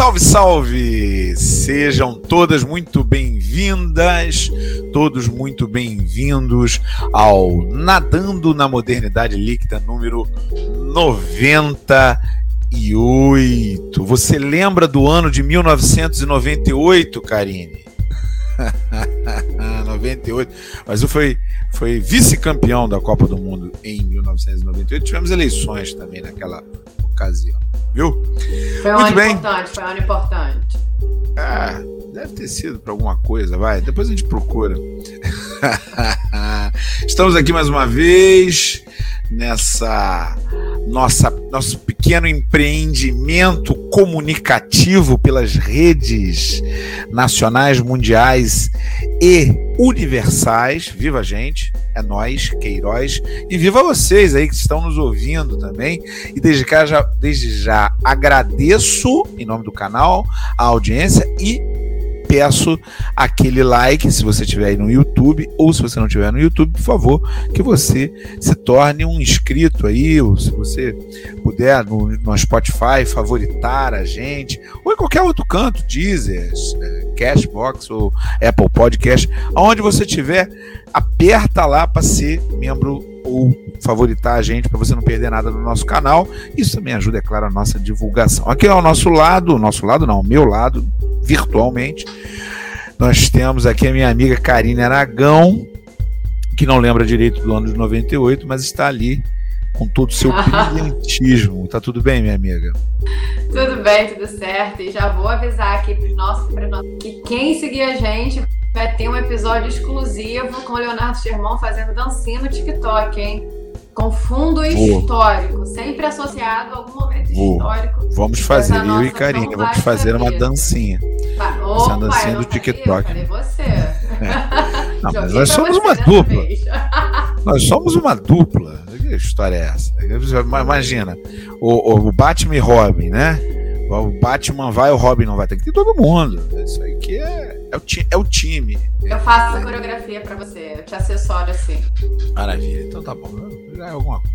Salve, salve! Sejam todas muito bem-vindas, todos muito bem-vindos ao Nadando na Modernidade Líquida número 98. Você lembra do ano de 1998, Karine? 98. Mas foi, foi vice-campeão da Copa do Mundo em 1998. Tivemos eleições também naquela ocasião viu? Foi Muito bem. importante, foi um ano importante. Ah, deve ter sido para alguma coisa, vai. Depois a gente procura. Estamos aqui mais uma vez nessa nossa nosso pequeno empreendimento comunicativo pelas redes nacionais, mundiais e universais. Viva a gente, é nós, Queiroz, e viva vocês aí que estão nos ouvindo também. E desde, já, desde já agradeço em nome do canal a audiência e peço aquele like se você estiver aí no YouTube ou se você não estiver no YouTube, por favor, que você se torne um inscrito aí, ou se você puder no, no Spotify favoritar a gente, ou em qualquer outro canto, Deezer, Cashbox ou Apple Podcast, aonde você estiver, aperta lá para ser membro ou favoritar a gente para você não perder nada do nosso canal. Isso também ajuda, é claro, a nossa divulgação. Aqui ao nosso lado, nosso lado não, meu lado, virtualmente, nós temos aqui a minha amiga Karine Aragão, que não lembra direito do ano de 98, mas está ali com todo o seu brilhantismo. Tá tudo bem, minha amiga? Tudo bem, tudo certo. E já vou avisar aqui para nossos que quem seguir a gente vai ter um episódio exclusivo com o Leonardo Sherman fazendo dancinha no TikTok, hein? Com fundo histórico, sempre associado a algum momento Vou. histórico. Vamos fazer, eu e Karine, vamos fazer uma dancinha. Opa, Essa dancinha do TikTok. Cadê você? É. Não, mas nós somos uma dupla. nós somos uma dupla. Que história é essa? Imagina, o, o Batman e Robin, né? O Batman vai, o Robin não vai. Tem que ter todo mundo. Isso aí que é, é, o, ti, é o time. Eu faço a coreografia para você. Eu te acessório assim. Maravilha. Então tá bom. Já é alguma coisa.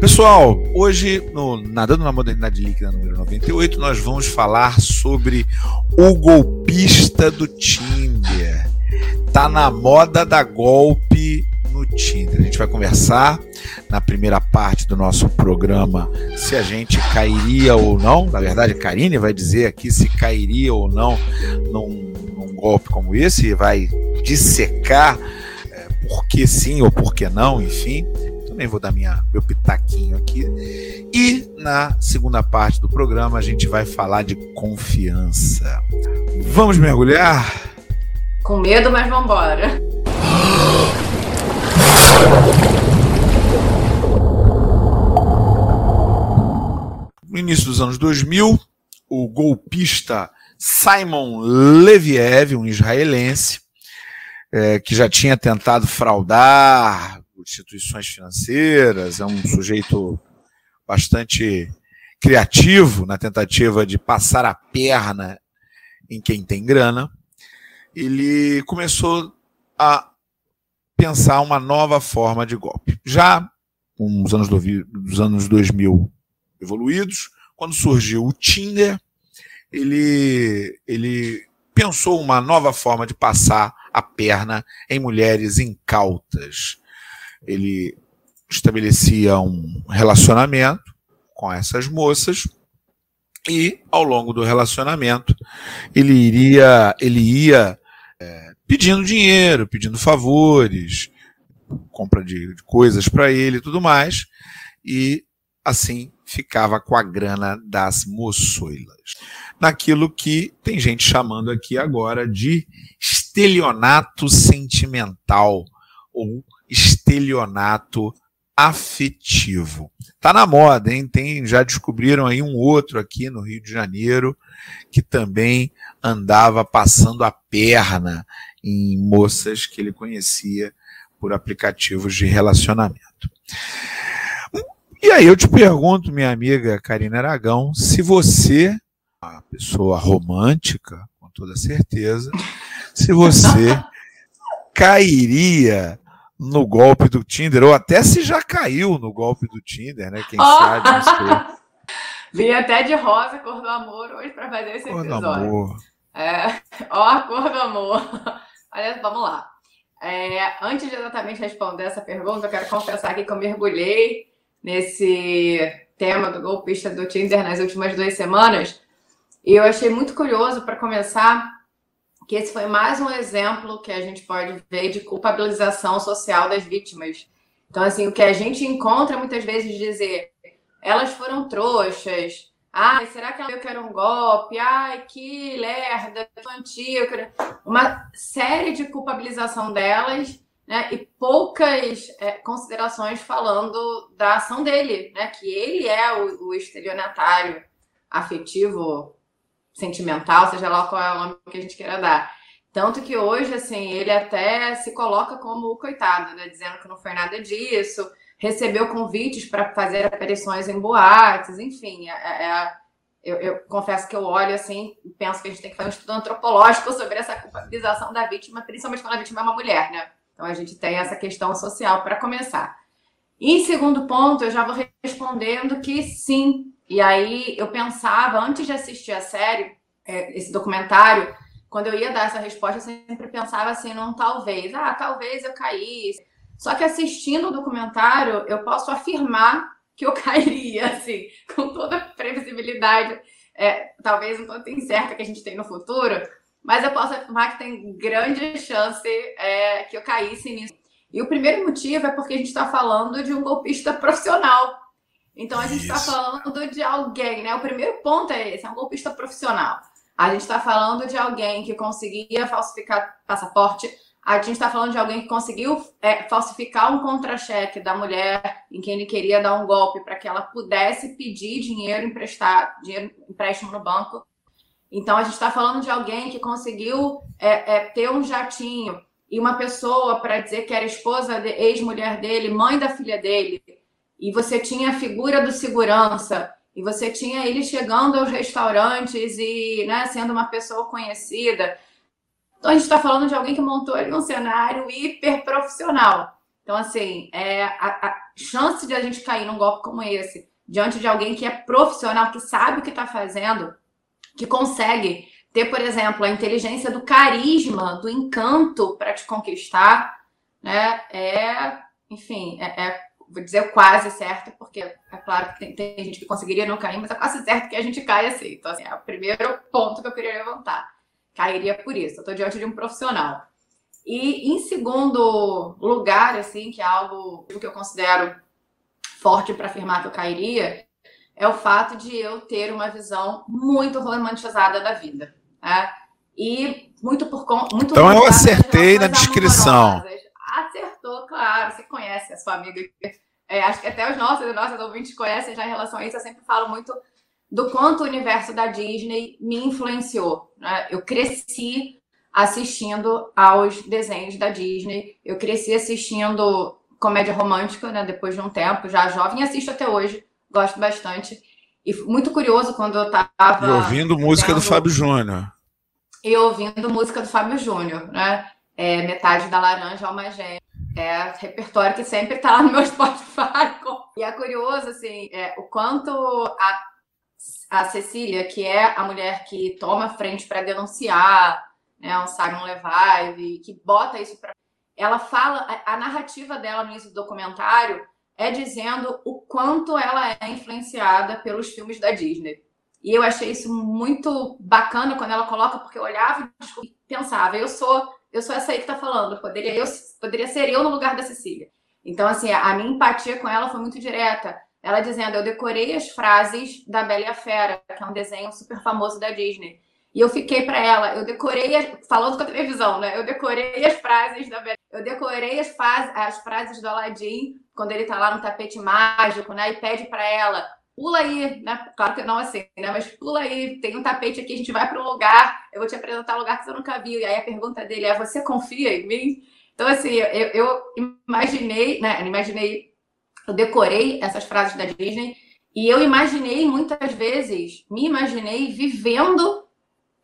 Pessoal, hoje no Nadando na Modernidade Líquida número 98, nós vamos falar sobre o golpista do Tinder. Tá na moda da golpe no Tinder. A gente vai conversar na primeira parte do nosso programa se a gente cairia ou não. Na verdade, a Karine vai dizer aqui se cairia ou não num, num golpe como esse, e vai dissecar é, por que sim ou por que não, enfim. Também vou dar minha, meu pitaquinho aqui. E na segunda parte do programa a gente vai falar de confiança. Vamos mergulhar? Com medo, mas vamos embora. Início dos anos 2000, o golpista Simon Leviev, um israelense, é, que já tinha tentado fraudar instituições financeiras, é um sujeito bastante criativo na tentativa de passar a perna em quem tem grana, ele começou a pensar uma nova forma de golpe. Já com os anos, do, dos anos 2000 evoluídos, quando surgiu o Tinder, ele, ele pensou uma nova forma de passar a perna em mulheres incautas. Ele estabelecia um relacionamento com essas moças e ao longo do relacionamento ele iria ele ia é, pedindo dinheiro, pedindo favores, compra de, de coisas para ele e tudo mais, e assim ficava com a grana das moçoilas. Naquilo que tem gente chamando aqui agora de estelionato sentimental ou estelionato afetivo. Tá na moda, hein? Tem, já descobriram aí um outro aqui no Rio de Janeiro que também andava passando a perna em moças que ele conhecia por aplicativos de relacionamento. E aí eu te pergunto, minha amiga Karina Aragão, se você, uma pessoa romântica, com toda certeza, se você cairia no golpe do Tinder, ou até se já caiu no golpe do Tinder, né? Quem sabe, não sei. Vim até de rosa, cor do amor, hoje para fazer esse cor episódio. Do amor. É, ó, a cor do amor. Olha, vamos lá. É, antes de exatamente responder essa pergunta, eu quero confessar aqui que eu mergulhei nesse tema do golpista do Tinder nas últimas duas semanas. E eu achei muito curioso, para começar, que esse foi mais um exemplo que a gente pode ver de culpabilização social das vítimas. Então, assim, o que a gente encontra muitas vezes dizer elas foram trouxas, ai, será que ela viu que era um golpe? Ai, que lerda, infantil. Uma série de culpabilização delas, né? E poucas é, considerações falando da ação dele, né? Que ele é o, o estelionatário afetivo, sentimental, seja lá qual é o nome que a gente queira dar. Tanto que hoje, assim, ele até se coloca como o coitado, né? Dizendo que não foi nada disso, recebeu convites para fazer aparições em boates, enfim. É, é, é, eu, eu, confesso que eu olho assim penso que a gente tem que fazer um estudo antropológico sobre essa culpabilização da vítima, principalmente quando a vítima é uma mulher, né? Então a gente tem essa questão social para começar. Em segundo ponto, eu já vou respondendo que sim. E aí eu pensava, antes de assistir a série, é, esse documentário, quando eu ia dar essa resposta, eu sempre pensava assim, não talvez. Ah, talvez eu caísse. Só que assistindo o documentário, eu posso afirmar que eu cairia, assim, com toda a previsibilidade, é, talvez um tanto incerta que a gente tem no futuro, mas eu posso afirmar que tem grande chance é, que eu caísse nisso. E o primeiro motivo é porque a gente está falando de um golpista profissional. Então a gente está falando de alguém, né? O primeiro ponto é esse, é um golpista profissional. A gente está falando de alguém que conseguia falsificar passaporte. A gente está falando de alguém que conseguiu é, falsificar um contra-cheque da mulher em quem ele queria dar um golpe para que ela pudesse pedir dinheiro emprestado, dinheiro empréstimo no banco. Então a gente está falando de alguém que conseguiu é, é, ter um jatinho e uma pessoa para dizer que era esposa, de, ex-mulher dele, mãe da filha dele. E você tinha a figura do segurança e você tinha ele chegando aos restaurantes e né, sendo uma pessoa conhecida. Então a gente está falando de alguém que montou ali um cenário hiper profissional. Então, assim, é, a, a chance de a gente cair num golpe como esse, diante de alguém que é profissional, que sabe o que está fazendo, que consegue ter, por exemplo, a inteligência do carisma, do encanto para te conquistar, né? É, enfim, é, é vou dizer quase certo, porque é claro que tem, tem, gente que conseguiria não cair, mas é quase certo que a gente cai assim. Então, assim, é o primeiro ponto que eu queria levantar. Cairia por isso. Eu estou diante de um profissional. E em segundo lugar, assim, que é algo que eu considero forte para afirmar que eu cairia, é o fato de eu ter uma visão muito romantizada da vida. Né? E muito por conta. Então eu acertei na descrição. Amorosas acertou, claro. Você conhece a sua amiga. É, acho que até os nossos e nossas ouvintes conhecem já em relação a isso. Eu sempre falo muito do quanto o universo da Disney me influenciou. Né? Eu cresci assistindo aos desenhos da Disney. Eu cresci assistindo comédia romântica, né? Depois de um tempo, já jovem, assisto até hoje, gosto bastante. E muito curioso quando eu tava. E ouvindo música vendo... do Fábio Júnior. E ouvindo música do Fábio Júnior, né? é, metade da laranja alma gêmea. É repertório que sempre está lá no meu Spotify. E é curioso, assim, é, o quanto a, a Cecília, que é a mulher que toma frente para denunciar né, o Simon Levive, que bota isso para. Ela fala, a, a narrativa dela no início do documentário é dizendo o quanto ela é influenciada pelos filmes da Disney. E eu achei isso muito bacana quando ela coloca, porque eu olhava e pensava, eu sou eu sou essa aí que tá falando, poderia, eu, poderia ser eu no lugar da Cecília. Então, assim, a minha empatia com ela foi muito direta. Ela dizendo, eu decorei as frases da Bela e a Fera, que é um desenho super famoso da Disney. E eu fiquei para ela, eu decorei, as, falando com a televisão, né? Eu decorei as frases da. Eu decorei as, as frases do Aladdin, quando ele tá lá no tapete mágico, né? E pede para ela, pula aí, né? Claro que não assim, né? Mas pula aí, tem um tapete aqui, a gente vai para um lugar, eu vou te apresentar um lugar que você nunca viu. E aí a pergunta dele é: você confia em mim? Então, assim, eu, eu imaginei, né? Imaginei, eu decorei essas frases da Disney e eu imaginei muitas vezes, me imaginei vivendo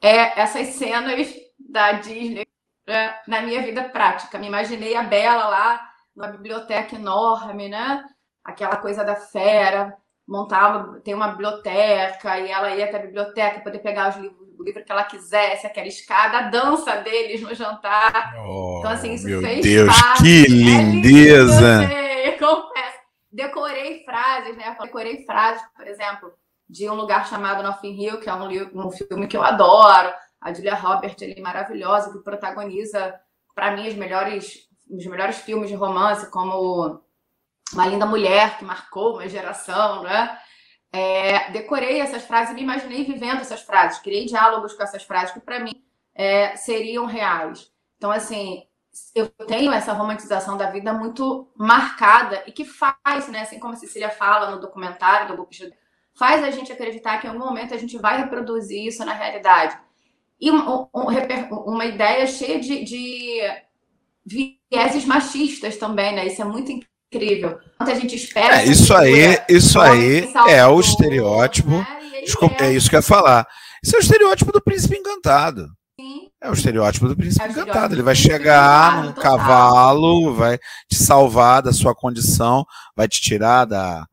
é, essas cenas da Disney né? na minha vida prática. Me imaginei a Bela lá numa biblioteca enorme, né? Aquela coisa da fera, montar uma, ter uma biblioteca e ela ia até a biblioteca poder pegar os livros, o livro que ela quisesse, aquela escada, a dança deles no jantar. Oh, então, assim, isso meu fez Deus, parte. que lindeza! É lindo, confesso. Decorei frases, né? Decorei frases, por exemplo, de um lugar chamado Nothing Hill, que é um, um filme que eu adoro. A Julia Roberts, é maravilhosa, que protagoniza, para mim, os melhores, os melhores filmes de romance, como Uma Linda Mulher, que marcou uma geração, né? É, decorei essas frases e me imaginei vivendo essas frases, criei diálogos com essas frases que, para mim, é, seriam reais. Então, assim, eu tenho essa romantização da vida muito marcada e que faz, né, assim como a Cecília fala no documentário do Golpista, faz a gente acreditar que em algum momento a gente vai reproduzir isso na realidade. E um, um, uma ideia cheia de, de vieses machistas também, né? Isso é muito incrível. Quanto a gente espera. É, isso aí, isso aí é o estereótipo. Né? É. é isso que eu ia falar. Isso é o estereótipo do príncipe encantado. Sim. É o estereótipo do príncipe é encantado. Ele vai chegar num cavalo, vai te salvar da sua condição, vai te tirar da,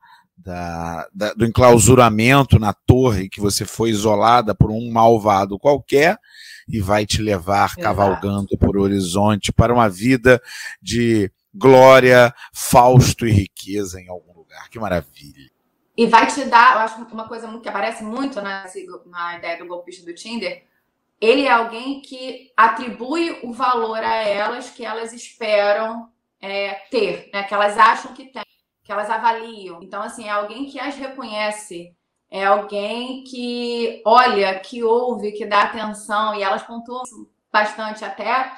da, da, do enclausuramento na torre que você foi isolada por um malvado qualquer e vai te levar cavalgando por horizonte para uma vida de glória, fausto e riqueza em algum lugar. Que maravilha. E vai te dar, eu acho uma coisa que aparece muito na, na ideia do golpista do Tinder, ele é alguém que atribui o valor a elas que elas esperam é, ter, né? que elas acham que tem, que elas avaliam. Então, assim, é alguém que as reconhece, é alguém que olha, que ouve, que dá atenção, e elas pontuam bastante até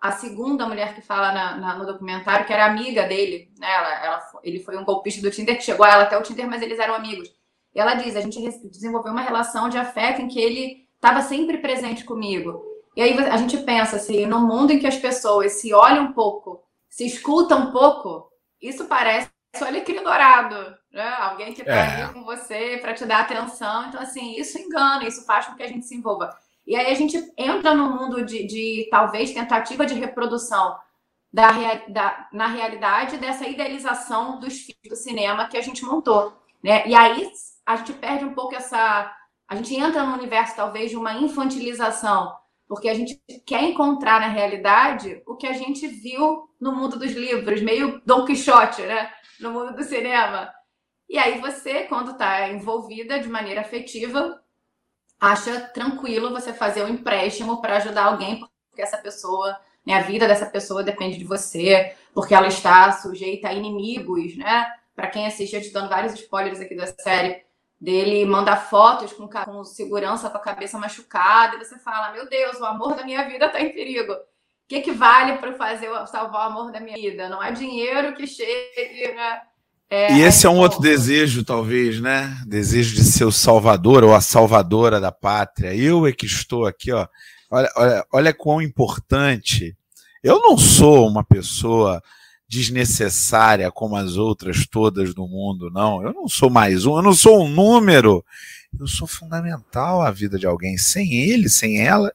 a segunda mulher que fala na, na, no documentário, que era amiga dele, né? Ela, ela, ele foi um golpista do Tinder que chegou a ela até o Tinder, mas eles eram amigos. E ela diz: a gente desenvolveu uma relação de afeto em que ele estava sempre presente comigo. E aí a gente pensa assim, no mundo em que as pessoas se olham um pouco, se escutam um pouco, isso parece o alecrim dourado, né? Alguém que está é. ali com você para te dar atenção. Então, assim, isso engana, isso faz com que a gente se envolva. E aí a gente entra no mundo de, de talvez tentativa de reprodução da, da, na realidade dessa idealização dos filmes do cinema que a gente montou, né? E aí a gente perde um pouco essa a gente entra no universo talvez de uma infantilização, porque a gente quer encontrar na realidade o que a gente viu no mundo dos livros, meio Don Quixote, né? No mundo do cinema. E aí você, quando está envolvida de maneira afetiva, acha tranquilo você fazer um empréstimo para ajudar alguém, porque essa pessoa, né, a vida dessa pessoa depende de você, porque ela está sujeita a inimigos, né? Para quem assiste, eu te dando vários spoilers aqui da série, dele manda fotos com, com segurança com a cabeça machucada, e você fala: Meu Deus, o amor da minha vida está em perigo. O que, que vale para fazer salvar o amor da minha vida? Não é dinheiro que chegue, né? É, e esse é um outro desejo, talvez, né? Desejo de ser o salvador ou a salvadora da pátria. Eu é que estou aqui, ó. Olha, olha, olha quão importante. Eu não sou uma pessoa desnecessária como as outras todas do mundo, não. Eu não sou mais um, eu não sou um número. Eu sou fundamental à vida de alguém. Sem ele, sem ela,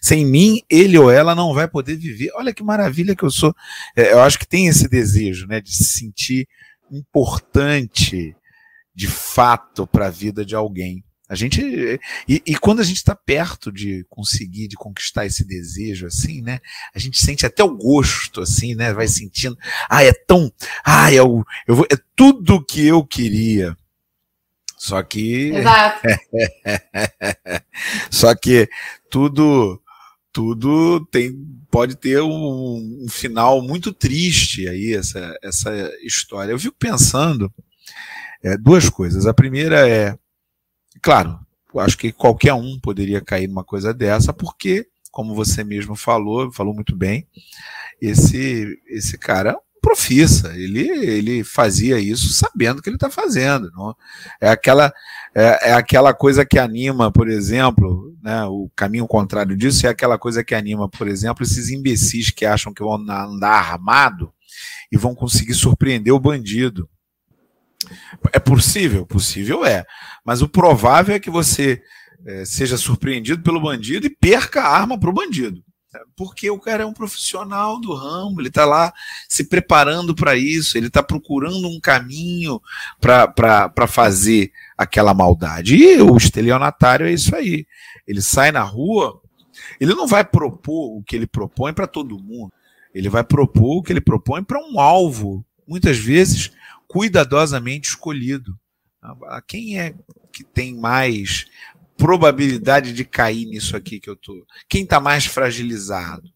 sem mim, ele ou ela não vai poder viver. Olha que maravilha que eu sou. É, eu acho que tem esse desejo, né, de se sentir importante de fato para a vida de alguém. A gente e, e quando a gente está perto de conseguir, de conquistar esse desejo, assim, né? A gente sente até o gosto, assim, né? Vai sentindo, ah, é tão, ah, é o, eu vou, é tudo que eu queria. Só que, Exato. só que tudo, tudo tem, pode ter um, um final muito triste aí essa, essa história. Eu fico pensando é, duas coisas. A primeira é Claro, acho que qualquer um poderia cair numa coisa dessa, porque, como você mesmo falou, falou muito bem, esse, esse cara profissa, ele, ele fazia isso sabendo o que ele está fazendo. Não? É, aquela, é, é, aquela coisa que anima, por exemplo, né, o caminho contrário disso é aquela coisa que anima, por exemplo, esses imbecis que acham que vão andar armado e vão conseguir surpreender o bandido. É possível? Possível é. Mas o provável é que você é, seja surpreendido pelo bandido e perca a arma para o bandido. Porque o cara é um profissional do ramo, ele está lá se preparando para isso, ele está procurando um caminho para fazer aquela maldade. E o estelionatário é isso aí. Ele sai na rua, ele não vai propor o que ele propõe para todo mundo. Ele vai propor o que ele propõe para um alvo, muitas vezes cuidadosamente escolhido. Quem é que tem mais probabilidade de cair nisso aqui que eu tô? Quem está mais fragilizado?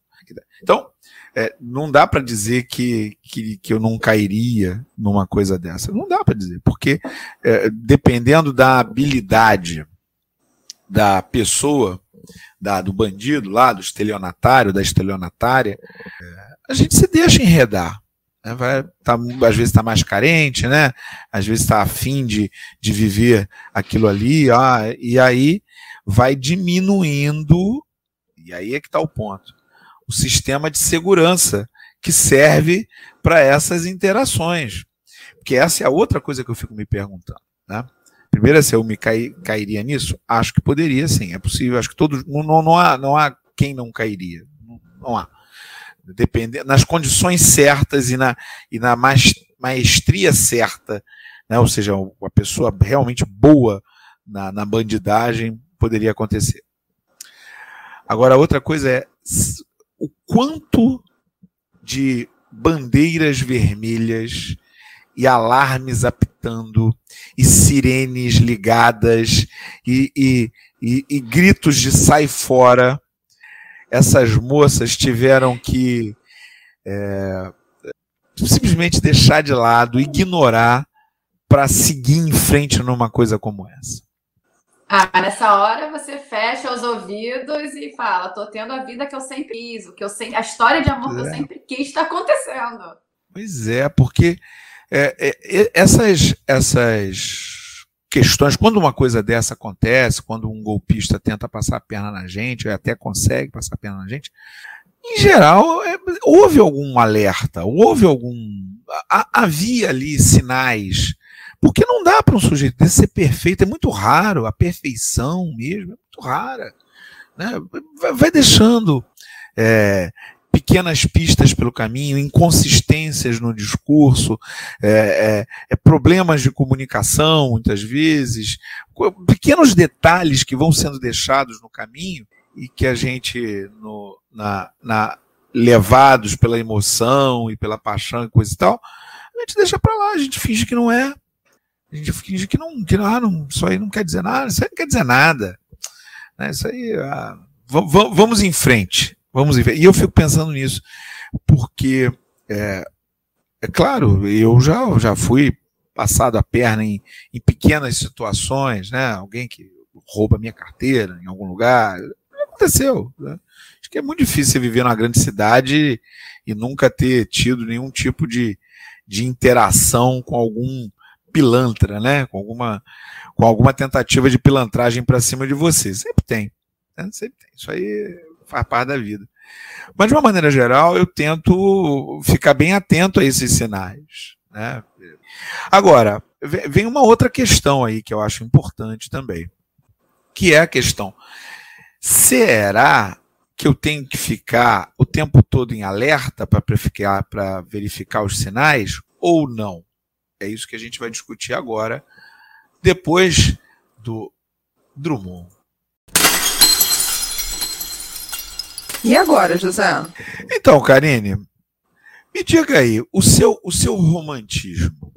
Então, é, não dá para dizer que, que, que, eu não cairia numa coisa dessa. Não dá para dizer, porque é, dependendo da habilidade da pessoa, da, do bandido lá, do estelionatário, da estelionatária, é, a gente se deixa enredar. Né? Vai, tá, às vezes está mais carente, né? às vezes está afim de, de viver aquilo ali, ah, e aí vai diminuindo, e aí é que está o ponto, o sistema de segurança que serve para essas interações. Porque essa é a outra coisa que eu fico me perguntando. Né? Primeiro, se eu me cai, cairia nisso, acho que poderia sim, é possível, acho que todos. Não, não, há, não há quem não cairia. Não, não há dependendo, nas condições certas e na, e na maestria certa, né? ou seja, uma pessoa realmente boa na, na bandidagem poderia acontecer. Agora, outra coisa é o quanto de bandeiras vermelhas e alarmes apitando, e sirenes ligadas, e, e, e, e gritos de sai fora essas moças tiveram que é, simplesmente deixar de lado, ignorar para seguir em frente numa coisa como essa? Ah, nessa hora você fecha os ouvidos e fala: tô tendo a vida que eu sempre quis, o que eu sempre, a história de amor é. que eu é. sempre quis está acontecendo. Pois é, porque é, é, essas, essas questões, quando uma coisa dessa acontece, quando um golpista tenta passar a perna na gente, ou até consegue passar a perna na gente, em geral, é, houve algum alerta, houve algum. havia ali sinais. Porque não dá para um sujeito desse ser perfeito, é muito raro, a perfeição mesmo é muito rara. Né? Vai deixando é, pequenas pistas pelo caminho, inconsistências no discurso, é, é, é, problemas de comunicação, muitas vezes, pequenos detalhes que vão sendo deixados no caminho e que a gente, no, na, na, levados pela emoção e pela paixão e coisa e tal, a gente deixa para lá, a gente finge que não é. A gente finge que não, que ah, não, isso aí não quer dizer nada, isso aí não quer dizer nada. Né, isso aí, ah, vamos em frente. Vamos ver. E eu fico pensando nisso, porque é, é claro, eu já, já fui passado a perna em, em pequenas situações, né? Alguém que rouba minha carteira em algum lugar. Aconteceu. Né? Acho que é muito difícil você viver numa grande cidade e nunca ter tido nenhum tipo de, de interação com algum pilantra, né? Com alguma, com alguma tentativa de pilantragem para cima de você. Sempre tem. Né? Sempre tem. Isso aí faz parte da vida. Mas, de uma maneira geral, eu tento ficar bem atento a esses sinais. Né? Agora, vem uma outra questão aí que eu acho importante também, que é a questão: será que eu tenho que ficar o tempo todo em alerta para verificar, verificar os sinais ou não? É isso que a gente vai discutir agora, depois do Drummond. E agora, José? Então, Karine, me diga aí, o seu, o seu romantismo,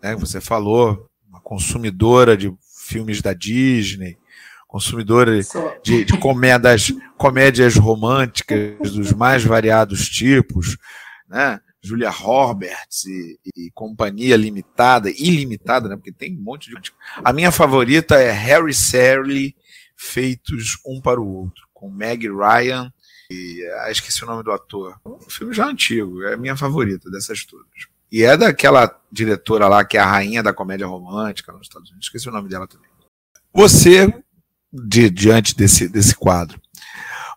né? Você falou, uma consumidora de filmes da Disney, consumidora de, de comédias, comédias românticas dos mais variados tipos, né? Julia Roberts e, e, companhia limitada, ilimitada, né? Porque tem um monte de. A minha favorita é Harry Sally, feitos um para o outro, com Meg Ryan e, ah, esqueci o nome do ator. Um filme já antigo, é a minha favorita dessas todas. E é daquela diretora lá que é a rainha da comédia romântica nos Estados Unidos, esqueci o nome dela também. Você, de, diante desse, desse quadro,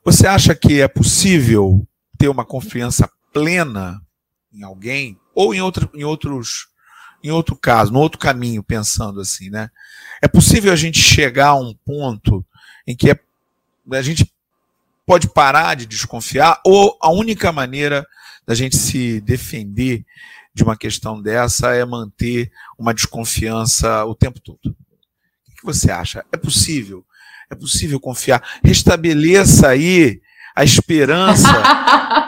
você acha que é possível ter uma confiança plena em alguém? Ou em, outro, em outros em outro caso, no outro caminho, pensando assim, né? É possível a gente chegar a um ponto em que é, a gente pode parar de desconfiar ou a única maneira da gente se defender de uma questão dessa é manter uma desconfiança o tempo todo. O que você acha? É possível? É possível confiar? Restabeleça aí a esperança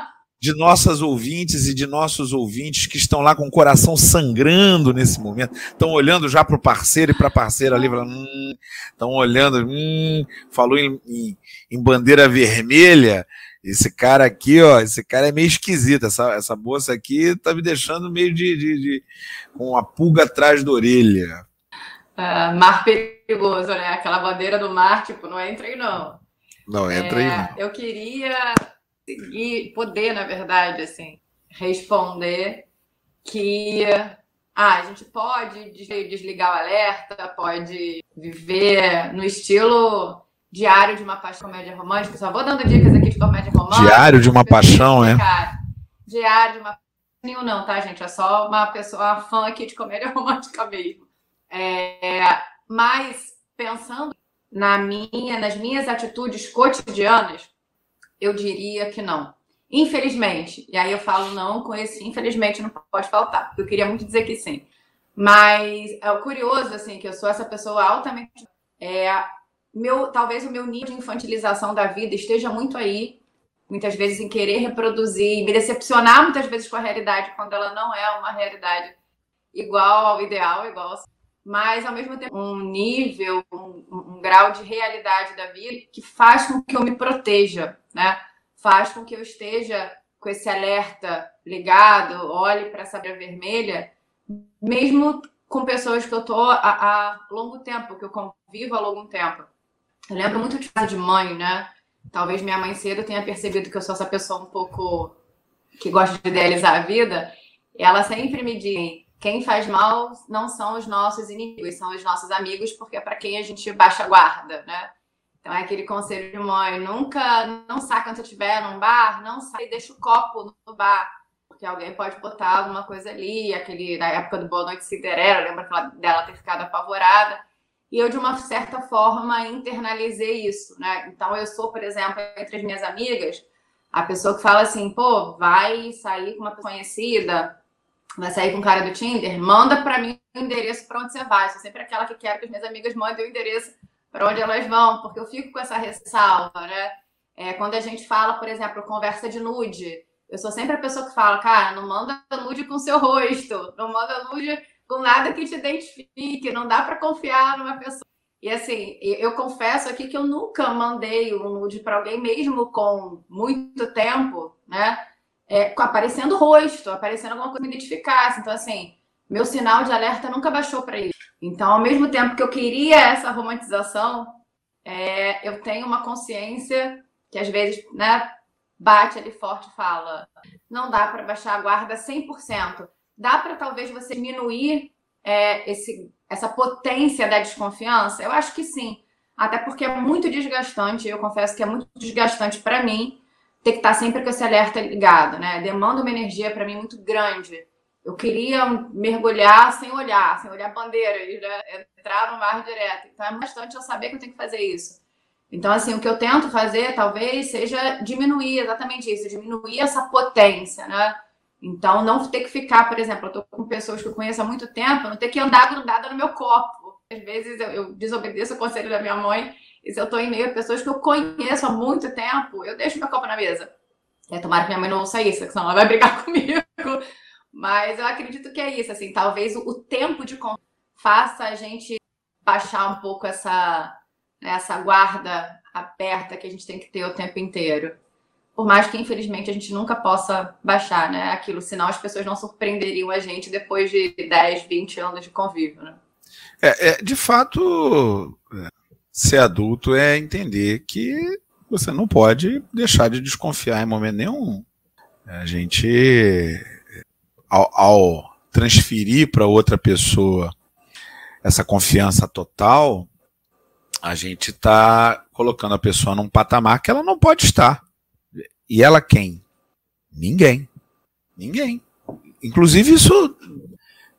de nossas ouvintes e de nossos ouvintes que estão lá com o coração sangrando nesse momento, estão olhando já para o parceiro e para a parceira ali, estão hum, olhando, hum, falou em, em, em, bandeira vermelha. Esse cara aqui, ó, esse cara é meio esquisito. Essa, essa moça aqui tá me deixando meio de, de, de com uma pulga atrás da orelha. Uh, mar perigoso, né? Aquela bandeira do mar, tipo, não entra aí não. Não entra é, aí não. Eu queria conseguir, poder, na verdade, assim, responder que ah, a gente pode desligar o alerta, pode viver no estilo diário de uma paixão comédia romântica. Só vou dando dicas aqui de comédia romântica. Diário de uma paixão, é? Diário de uma nenhum não, tá, gente? É só uma pessoa fã aqui de comédia romântica mesmo. É, mas pensando na minha, nas minhas atitudes cotidianas, eu diria que não. Infelizmente. E aí eu falo não com esse infelizmente não pode faltar, porque eu queria muito dizer que sim. Mas é curioso, assim, que eu sou essa pessoa altamente. É, meu, talvez o meu nível de infantilização da vida esteja muito aí, muitas vezes em querer reproduzir, me decepcionar muitas vezes com a realidade, quando ela não é uma realidade igual ao ideal, igual mas ao mesmo tempo um nível, um, um, grau de realidade da vida que faz com que eu me proteja, né? Faz com que eu esteja com esse alerta ligado, olhe para essa bandeira vermelha, mesmo com pessoas que eu tô há, há longo tempo, que eu convivo há longo tempo. Eu lembro muito de casa de mãe, né? Talvez minha mãe cedo tenha percebido que eu sou essa pessoa um pouco que gosta de idealizar a vida. Ela sempre me diz: quem faz mal não são os nossos inimigos, são os nossos amigos, porque é para quem a gente baixa guarda, né? Então é aquele conselho de mãe, nunca, não saca quando você estiver num bar, não sai e deixa o copo no bar, porque alguém pode botar alguma coisa ali, aquele, na época do Boa Noite Cinderela, lembra dela ter ficado apavorada, e eu, de uma certa forma, internalizei isso, né? Então eu sou, por exemplo, entre as minhas amigas, a pessoa que fala assim, pô, vai sair com uma pessoa conhecida, vai sair com o cara do Tinder, manda para mim o endereço para onde você vai. sou sempre aquela que quer que as minhas amigas mandem o endereço para onde elas vão, porque eu fico com essa ressalva, né? É, quando a gente fala, por exemplo, conversa de nude, eu sou sempre a pessoa que fala, cara, não manda nude com seu rosto, não manda nude com nada que te identifique, não dá para confiar numa pessoa. E assim, eu confesso aqui que eu nunca mandei um nude para alguém, mesmo com muito tempo, né? é, aparecendo rosto, aparecendo alguma coisa que me identificasse. Então, assim, meu sinal de alerta nunca baixou para isso. Então, ao mesmo tempo que eu queria essa romantização, é, eu tenho uma consciência que às vezes, né, bate ali forte e fala: não dá para baixar a guarda 100%. Dá para talvez você diminuir é, esse, essa potência da desconfiança? Eu acho que sim. Até porque é muito desgastante, eu confesso que é muito desgastante para mim ter que estar sempre com esse alerta ligado, né? Demanda uma energia para mim muito grande. Eu queria mergulhar sem olhar, sem olhar bandeira né? entrar no mar direto. Então é bastante eu saber que eu tenho que fazer isso. Então, assim, o que eu tento fazer talvez seja diminuir exatamente isso, diminuir essa potência, né? Então, não ter que ficar, por exemplo, eu tô com pessoas que eu conheço há muito tempo, não ter que andar grudada no meu copo. Às vezes eu, eu desobedeço o conselho da minha mãe e se eu estou em meio a pessoas que eu conheço há muito tempo, eu deixo meu copo na mesa. É, tomara que minha mãe não ouça isso, senão ela vai brigar comigo. Mas eu acredito que é isso, assim, talvez o, tempo de faça a gente baixar um pouco essa, né, essa guarda aberta que a gente tem que ter o tempo inteiro. Por mais que, infelizmente, a gente nunca possa baixar, né? Aquilo, senão as pessoas não surpreenderiam a gente depois de 10, 20 anos de convívio, né? É, é de fato, ser adulto é entender que você não pode deixar de desconfiar em momento nenhum. A gente, ao, ao transferir para outra pessoa essa confiança total, a gente está colocando a pessoa num patamar que ela não pode estar. E ela quem? Ninguém. Ninguém. Inclusive, isso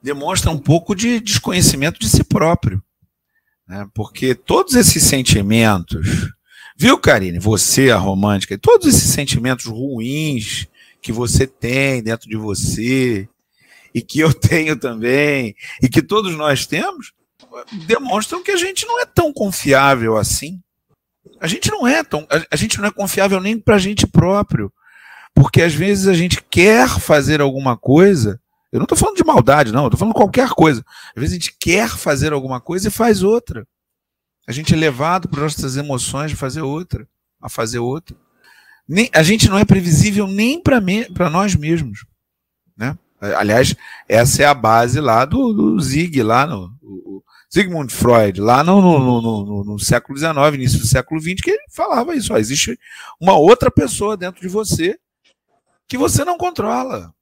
demonstra um pouco de desconhecimento de si próprio. Né? Porque todos esses sentimentos Viu, Karine? Você, a romântica, todos esses sentimentos ruins que você tem dentro de você, e que eu tenho também, e que todos nós temos, demonstram que a gente não é tão confiável assim. A gente não é tão. A, gente não é confiável nem para a gente próprio. Porque às vezes a gente quer fazer alguma coisa. Eu não estou falando de maldade, não. Estou falando qualquer coisa. Às vezes a gente quer fazer alguma coisa e faz outra. A gente é levado por nossas emoções de fazer outra, a fazer outra. Nem, a gente não é previsível nem para me, nós mesmos. Né? Aliás, essa é a base lá do, do Zig, lá no, o, Sigmund Freud, lá no, no, no, no, século XIX, início do século XX, que ele falava isso. Ó, existe uma outra pessoa dentro de você que você não controla.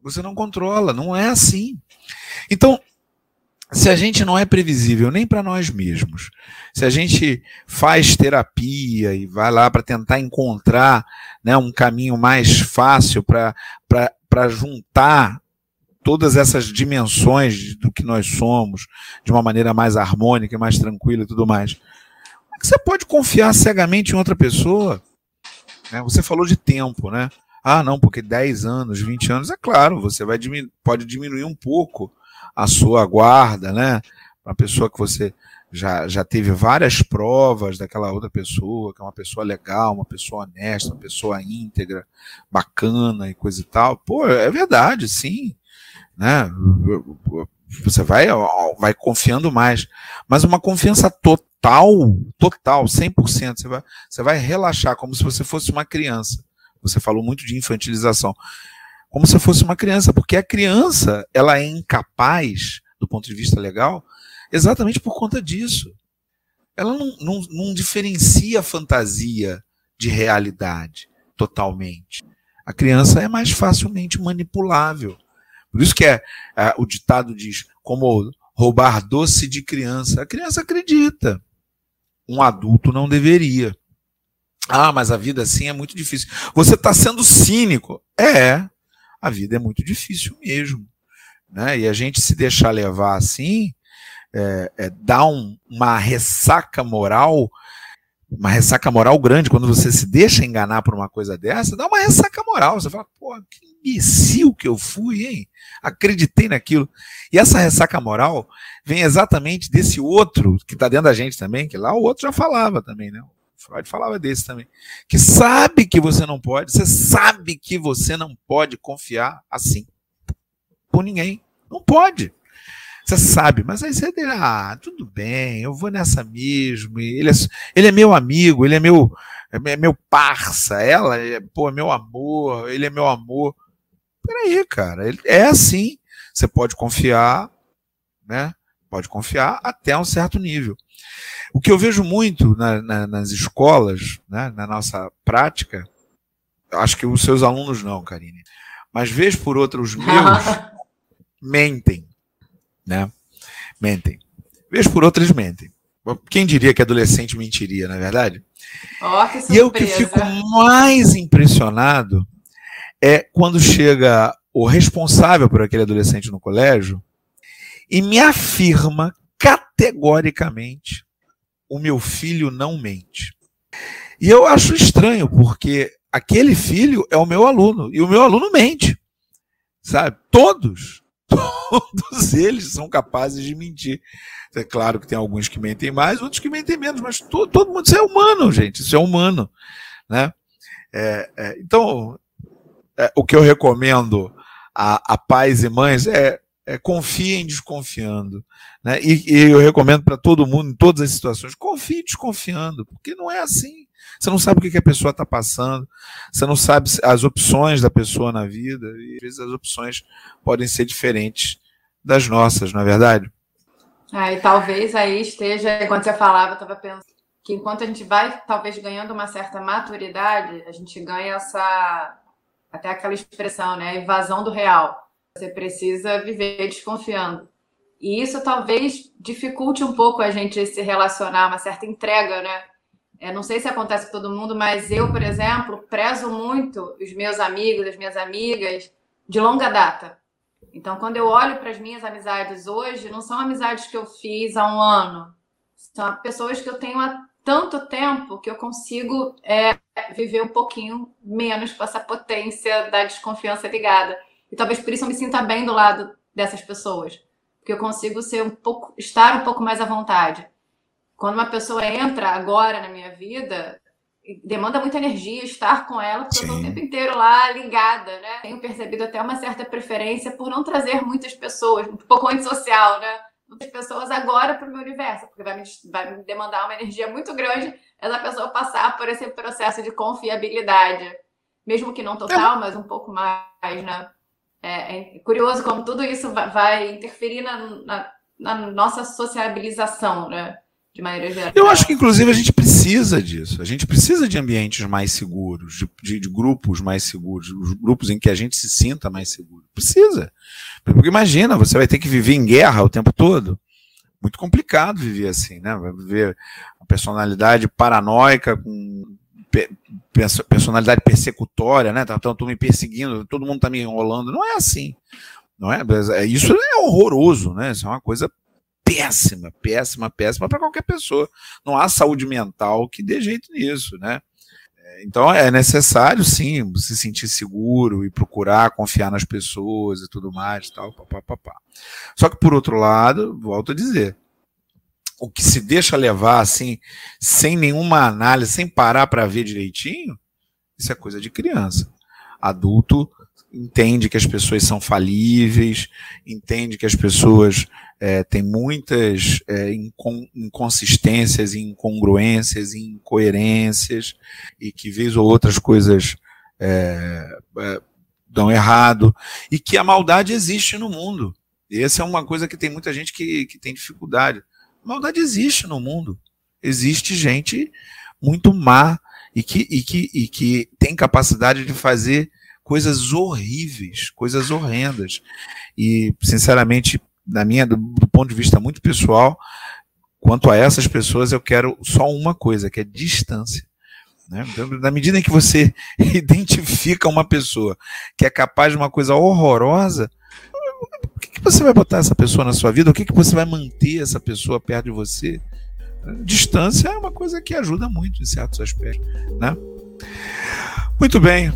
Você não controla, não é assim. Então, se a gente não é previsível nem para nós mesmos, se a gente faz terapia e vai lá para tentar encontrar né, um caminho mais fácil para juntar todas essas dimensões do que nós somos de uma maneira mais harmônica mais tranquila e tudo mais, como é que você pode confiar cegamente em outra pessoa? É, você falou de tempo, né? Ah, não, porque 10 anos, 20 anos, é claro, você vai pode diminuir um pouco a sua guarda, né? Uma pessoa que você já, já teve várias provas daquela outra pessoa, que é uma pessoa legal, uma pessoa honesta, uma pessoa íntegra, bacana e coisa e tal. Pô, é verdade, sim né? Você vai, vai confiando mais. Mas uma confiança total, total, 100%, você vai, você vai relaxar como se você fosse uma criança. Você falou muito de infantilização. Como se fosse uma criança, porque a criança, ela é incapaz, do ponto de vista legal, exatamente por conta disso. Ela não, não, não diferencia a fantasia de realidade totalmente. A criança é mais facilmente manipulável. Por isso que é, é, o ditado diz como roubar doce de criança. A criança acredita. Um adulto não deveria. Ah, mas a vida assim é muito difícil. Você está sendo cínico. É, a vida é muito difícil mesmo. Né? E a gente se deixar levar assim, é, é, dá um, uma ressaca moral uma ressaca moral grande quando você se deixa enganar por uma coisa dessa, dá uma ressaca moral. Você fala, pô, que imbecil que eu fui, hein? Acreditei naquilo. E essa ressaca moral vem exatamente desse outro que está dentro da gente também, que lá o outro já falava também, né? Freud falava desse também. Que sabe que você não pode, você sabe que você não pode confiar assim por ninguém. Não pode. Você sabe, mas aí você diz, ah, tudo bem, eu vou nessa mesmo. Ele é, ele é meu amigo, ele é meu, é meu parça, ela é, pô, é meu amor, ele é meu amor. Peraí, cara, é assim. Você pode confiar, né? Pode confiar até um certo nível. O que eu vejo muito na, na, nas escolas, né, na nossa prática, acho que os seus alunos não, Karine, mas vejo por outros meus, mentem né? Mentem. Vez por outras mentem. Quem diria que adolescente mentiria, não é verdade? Oh, que e eu que fico mais impressionado é quando chega o responsável por aquele adolescente no colégio e me afirma categoricamente: o meu filho não mente. E eu acho estranho, porque aquele filho é o meu aluno e o meu aluno mente. Sabe? Todos todos eles são capazes de mentir. É claro que tem alguns que mentem mais, outros que mentem menos, mas todo, todo mundo, isso é humano, gente, isso é humano. Né? É, é, então, é, o que eu recomendo a, a pais e mães é, é confiem desconfiando. Né? E, e eu recomendo para todo mundo, em todas as situações, confie desconfiando, porque não é assim. Você não sabe o que a pessoa está passando, você não sabe as opções da pessoa na vida, e às vezes as opções podem ser diferentes das nossas, não é verdade? É, e talvez aí esteja, enquanto você falava, eu estava pensando que enquanto a gente vai talvez ganhando uma certa maturidade, a gente ganha essa até aquela expressão, né, evasão do real. Você precisa viver desconfiando. E isso talvez dificulte um pouco a gente se relacionar, uma certa entrega, né? É, não sei se acontece com todo mundo, mas eu, por exemplo, prezo muito os meus amigos, as minhas amigas de longa data. Então, quando eu olho para as minhas amizades hoje, não são amizades que eu fiz há um ano, são pessoas que eu tenho há tanto tempo que eu consigo é, viver um pouquinho menos com essa potência da desconfiança ligada. E talvez por isso eu me sinta bem do lado dessas pessoas. Porque eu consigo ser um pouco, estar um pouco mais à vontade. Quando uma pessoa entra agora na minha vida, demanda muita energia estar com ela, porque Sim. eu estou o tempo inteiro lá ligada, né? Tenho percebido até uma certa preferência por não trazer muitas pessoas, um pouco antissocial, né? Muitas pessoas agora para o meu universo, porque vai me, vai me demandar uma energia muito grande essa pessoa passar por esse processo de confiabilidade. Mesmo que não total, mas um pouco mais, né? É, é curioso como tudo isso vai interferir na, na, na nossa sociabilização, né? de maneira geral. Eu acho que, inclusive, a gente precisa disso. A gente precisa de ambientes mais seguros, de, de, de grupos mais seguros, grupos em que a gente se sinta mais seguro. Precisa. Porque imagina, você vai ter que viver em guerra o tempo todo. Muito complicado viver assim, né? Viver uma personalidade paranoica com personalidade persecutória, né? Tá, tô me perseguindo, todo mundo tá me enrolando. Não é assim. Não é? é isso é horroroso, né? Isso é uma coisa péssima, péssima, péssima para qualquer pessoa. Não há saúde mental que dê jeito nisso, né? É, então é necessário sim se sentir seguro e procurar confiar nas pessoas e tudo mais, tal, papapá. Só que por outro lado, volto a dizer, o que se deixa levar assim, sem nenhuma análise, sem parar para ver direitinho, isso é coisa de criança. Adulto entende que as pessoas são falíveis, entende que as pessoas é, têm muitas é, inconsistências, incongruências, incoerências, e que vez ou outras coisas é, é, dão errado, e que a maldade existe no mundo. E essa é uma coisa que tem muita gente que, que tem dificuldade. Maldade existe no mundo. Existe gente muito má e que, e que, e que tem capacidade de fazer coisas horríveis, coisas horrendas. E, sinceramente, na minha, do, do, ponto de vista muito pessoal, quanto a essas pessoas, eu quero só uma coisa, que é distância. Né? Então, na medida em que você identifica uma pessoa que é capaz de uma coisa horrorosa, o que, que você vai botar essa pessoa na sua vida? O que, que você vai manter essa pessoa perto de você? Distância é uma coisa que ajuda muito em certos aspectos. Né? Muito bem,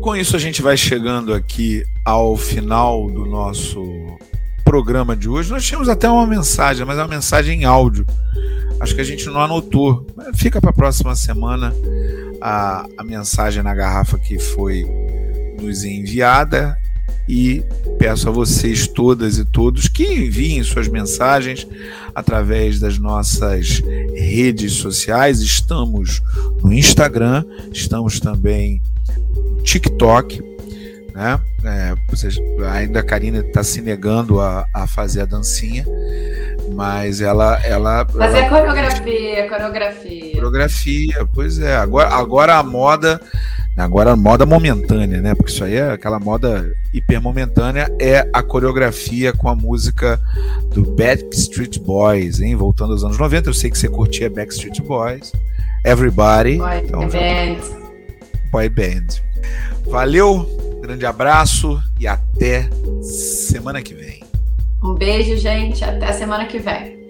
com isso, a gente vai chegando aqui ao final do nosso programa de hoje. Nós tínhamos até uma mensagem, mas é uma mensagem em áudio. Acho que a gente não anotou. Fica para a próxima semana a, a mensagem na garrafa que foi nos enviada e peço a vocês todas e todos que enviem suas mensagens através das nossas redes sociais. Estamos no Instagram, estamos também TikTok, né? É, vocês, ainda a Karina está se negando a, a fazer a dancinha, mas ela. ela fazer ela, a coreografia, coreografia. Coreografia, pois é. Agora, agora a moda. Agora moda momentânea, né? Porque isso aí é aquela moda hiper momentânea, é a coreografia com a música do Backstreet Boys, hein? Voltando aos anos 90, eu sei que você curtia Backstreet Boys. Everybody. Boy então, Band. Boy Band. Valeu, grande abraço e até semana que vem. Um beijo, gente. Até semana que vem.